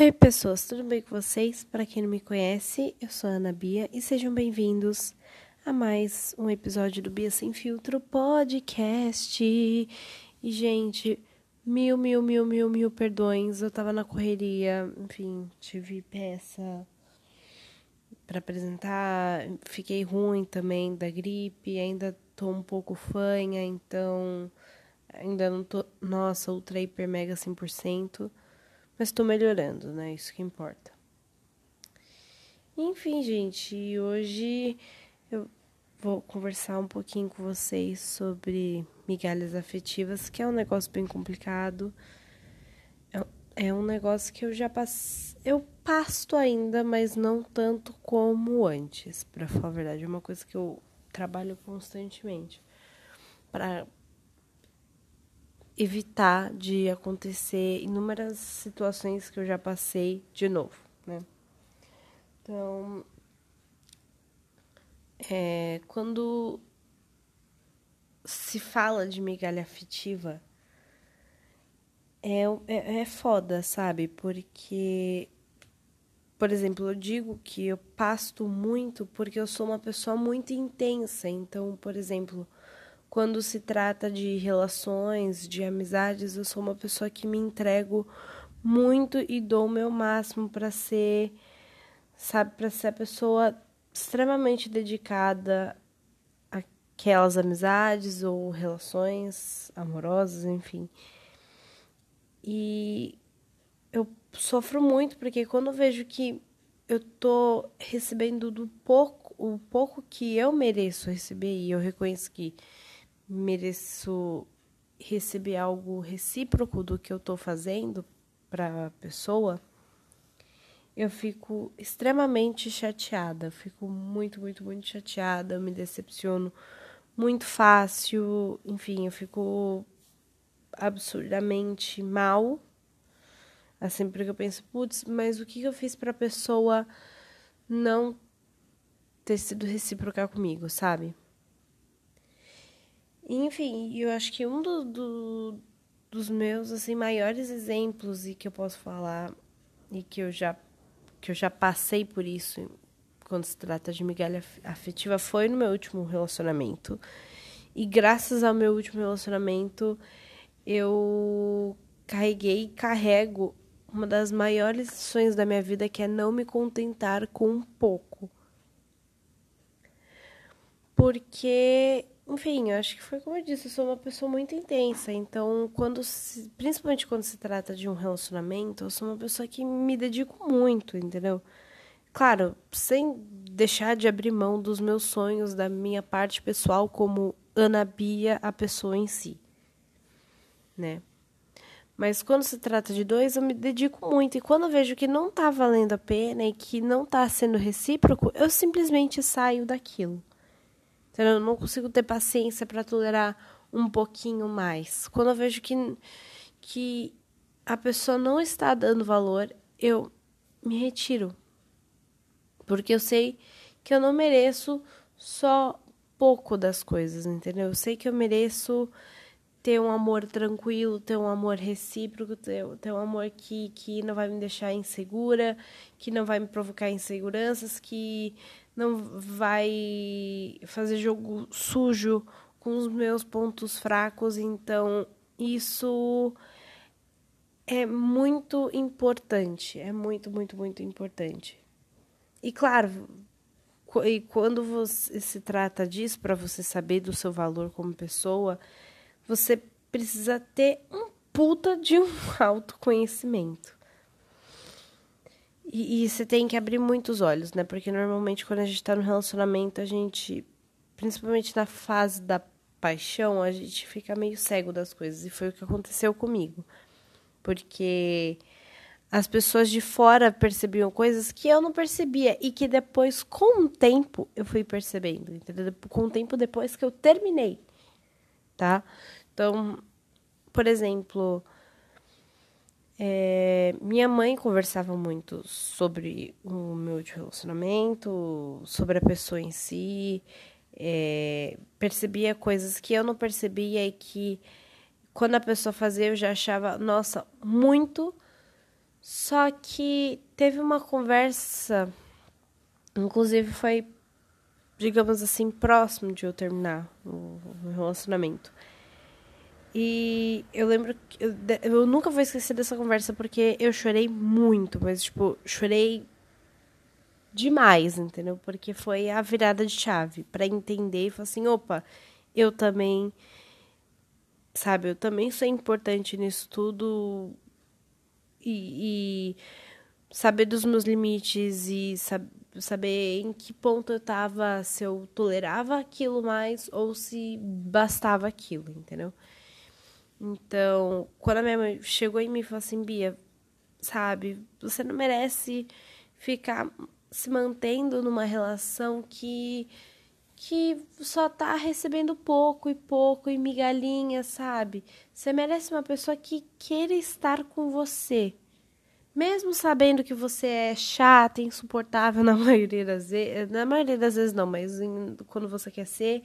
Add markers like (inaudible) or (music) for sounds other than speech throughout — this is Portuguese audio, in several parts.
Oi, pessoas, tudo bem com vocês? Para quem não me conhece, eu sou a Ana Bia e sejam bem-vindos a mais um episódio do Bia Sem Filtro podcast. E, gente, mil, mil, mil, mil, mil perdões. Eu tava na correria, enfim, tive peça para apresentar, fiquei ruim também da gripe, ainda tô um pouco fanha, então ainda não tô, nossa, ultra hiper mega 100%. Mas estou melhorando, né? Isso que importa. Enfim, gente, hoje eu vou conversar um pouquinho com vocês sobre migalhas afetivas, que é um negócio bem complicado. É, é um negócio que eu já passo. Eu pasto ainda, mas não tanto como antes, para falar a verdade. É uma coisa que eu trabalho constantemente. Para evitar de acontecer inúmeras situações que eu já passei de novo, né? Então, é, quando se fala de migalha afetiva, é, é, é foda, sabe? Porque, por exemplo, eu digo que eu pasto muito porque eu sou uma pessoa muito intensa. Então, por exemplo, quando se trata de relações, de amizades, eu sou uma pessoa que me entrego muito e dou o meu máximo para ser, sabe, para ser a pessoa extremamente dedicada àquelas amizades ou relações amorosas, enfim. E eu sofro muito porque quando eu vejo que eu tô recebendo do pouco, o pouco que eu mereço receber e eu reconheço que mereço receber algo recíproco do que eu estou fazendo para a pessoa, eu fico extremamente chateada, fico muito, muito, muito chateada, eu me decepciono muito fácil, enfim, eu fico absurdamente mal. Assim, porque eu penso, putz, mas o que eu fiz para a pessoa não ter sido recíproca comigo, sabe? Enfim, eu acho que um do, do, dos meus assim maiores exemplos e que eu posso falar e que eu já que eu já passei por isso quando se trata de migalha afetiva foi no meu último relacionamento. E graças ao meu último relacionamento, eu carreguei e carrego uma das maiores lições da minha vida, que é não me contentar com um pouco. Porque enfim, eu acho que foi como eu disse, eu sou uma pessoa muito intensa. Então, quando se, principalmente quando se trata de um relacionamento, eu sou uma pessoa que me dedico muito, entendeu? Claro, sem deixar de abrir mão dos meus sonhos, da minha parte pessoal como Ana Bia, a pessoa em si, né? Mas quando se trata de dois, eu me dedico muito. E quando eu vejo que não tá valendo a pena e que não tá sendo recíproco, eu simplesmente saio daquilo. Então, eu não consigo ter paciência para tolerar um pouquinho mais. Quando eu vejo que, que a pessoa não está dando valor, eu me retiro. Porque eu sei que eu não mereço só pouco das coisas, entendeu? Eu sei que eu mereço ter um amor tranquilo, ter um amor recíproco, ter, ter um amor que, que não vai me deixar insegura, que não vai me provocar inseguranças, que não vai fazer jogo sujo com os meus pontos fracos, então isso é muito importante, é muito, muito, muito importante. E claro, e quando você se trata disso, para você saber do seu valor como pessoa, você precisa ter um puta de um (laughs) autoconhecimento. E, e você tem que abrir muitos olhos, né? Porque normalmente quando a gente tá no relacionamento, a gente, principalmente na fase da paixão, a gente fica meio cego das coisas. E foi o que aconteceu comigo. Porque as pessoas de fora percebiam coisas que eu não percebia e que depois, com o tempo, eu fui percebendo, entendeu? Com o tempo depois que eu terminei, tá? Então, por exemplo, é, minha mãe conversava muito sobre o meu relacionamento, sobre a pessoa em si, é, percebia coisas que eu não percebia e que quando a pessoa fazia eu já achava, nossa, muito Só que teve uma conversa, inclusive foi, digamos assim, próximo de eu terminar o relacionamento. E eu lembro que eu, eu nunca vou esquecer dessa conversa porque eu chorei muito, mas tipo, chorei demais, entendeu? Porque foi a virada de chave para entender e falar assim, opa, eu também sabe, eu também sou importante nisso tudo e, e saber dos meus limites e sab saber em que ponto eu tava, se eu tolerava aquilo mais ou se bastava aquilo, entendeu? Então, quando a minha mãe chegou em mim e falou assim, Bia, sabe, você não merece ficar se mantendo numa relação que que só tá recebendo pouco e pouco e migalhinha, sabe? Você merece uma pessoa que queira estar com você. Mesmo sabendo que você é chata, insuportável na (laughs) maioria das vezes, na maioria das vezes não, mas em, quando você quer ser,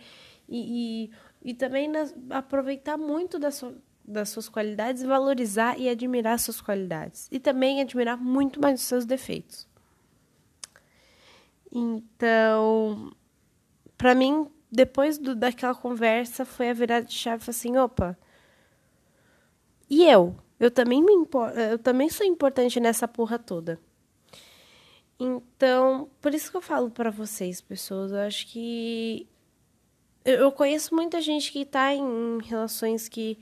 e, e, e também aproveitar muito da sua, das suas qualidades, valorizar e admirar suas qualidades. E também admirar muito mais os seus defeitos. Então, para mim, depois do, daquela conversa, foi a virada de chave assim, opa. E eu? Eu também me eu também sou importante nessa porra toda. Então, por isso que eu falo para vocês, pessoas, eu acho que eu conheço muita gente que tá em relações que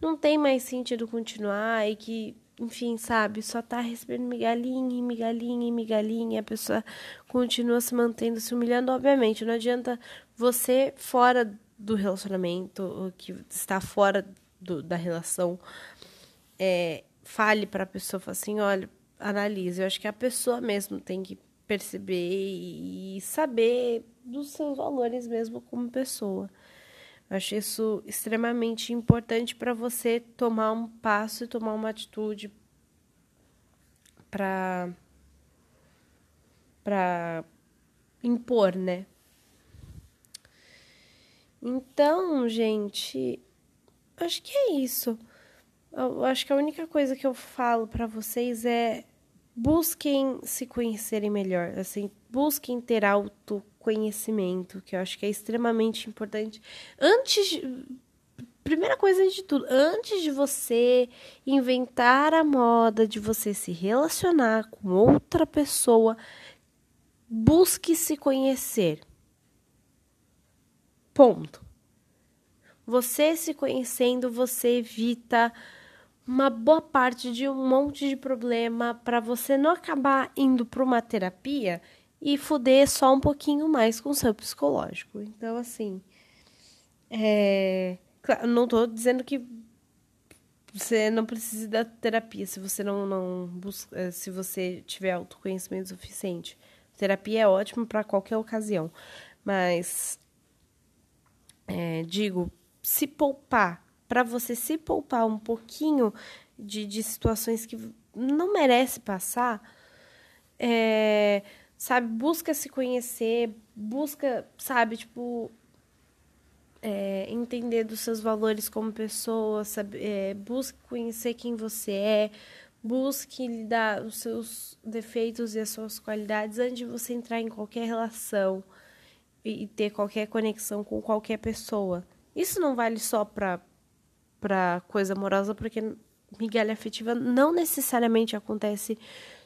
não tem mais sentido continuar e que, enfim, sabe, só tá recebendo migalhinha, migalhinha, migalhinha, a pessoa continua se mantendo, se humilhando, obviamente, não adianta você fora do relacionamento, que está fora do, da relação, é, fale para a pessoa, fale assim, olha, analise, eu acho que a pessoa mesmo tem que perceber e saber dos seus valores mesmo como pessoa. Acho isso extremamente importante para você tomar um passo e tomar uma atitude para impor, né? Então, gente, acho que é isso. Eu acho que a única coisa que eu falo para vocês é busquem se conhecerem melhor, assim, busquem ter autoconhecimento, que eu acho que é extremamente importante. Antes de, primeira coisa de tudo, antes de você inventar a moda de você se relacionar com outra pessoa, busque se conhecer. Ponto. Você se conhecendo, você evita uma boa parte de um monte de problema para você não acabar indo para uma terapia e fuder só um pouquinho mais com o seu psicológico. Então, assim, é... não estou dizendo que você não precisa da terapia se você não, não busca, é, se você tiver autoconhecimento suficiente. Terapia é ótimo para qualquer ocasião, mas é, digo, se poupar para você se poupar um pouquinho de, de situações que não merece passar, é, sabe, busca se conhecer, busca, sabe, tipo, é, entender dos seus valores como pessoa, sabe, é, busque conhecer quem você é, busque lidar os seus defeitos e as suas qualidades antes de você entrar em qualquer relação e, e ter qualquer conexão com qualquer pessoa. Isso não vale só para para coisa amorosa, porque migalha afetiva não necessariamente acontece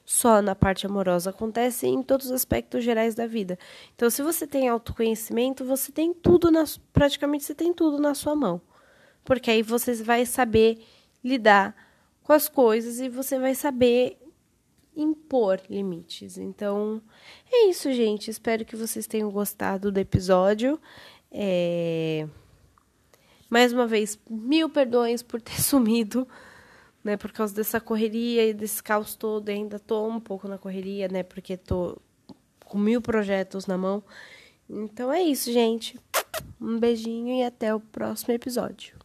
só na parte amorosa, acontece em todos os aspectos gerais da vida. Então, se você tem autoconhecimento, você tem tudo na praticamente você tem tudo na sua mão. Porque aí você vai saber lidar com as coisas e você vai saber impor limites. Então, é isso, gente. Espero que vocês tenham gostado do episódio. É... Mais uma vez, mil perdões por ter (laughs) sumido, né? Por causa dessa correria e desse caos todo. Ainda tô um pouco na correria, né? Porque tô com mil projetos na mão. Então é isso, gente. Um beijinho e até o próximo episódio.